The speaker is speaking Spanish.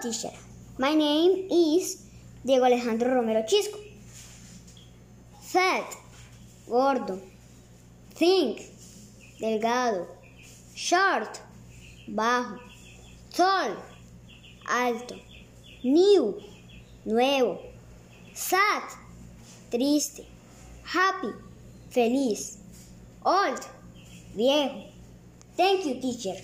Teacher. My name is Diego Alejandro Romero Chisco. Fat, gordo. Think, delgado. Short, bajo. Tall, alto. New, nuevo. Sad, triste. Happy, feliz. Old, viejo. Thank you, teacher.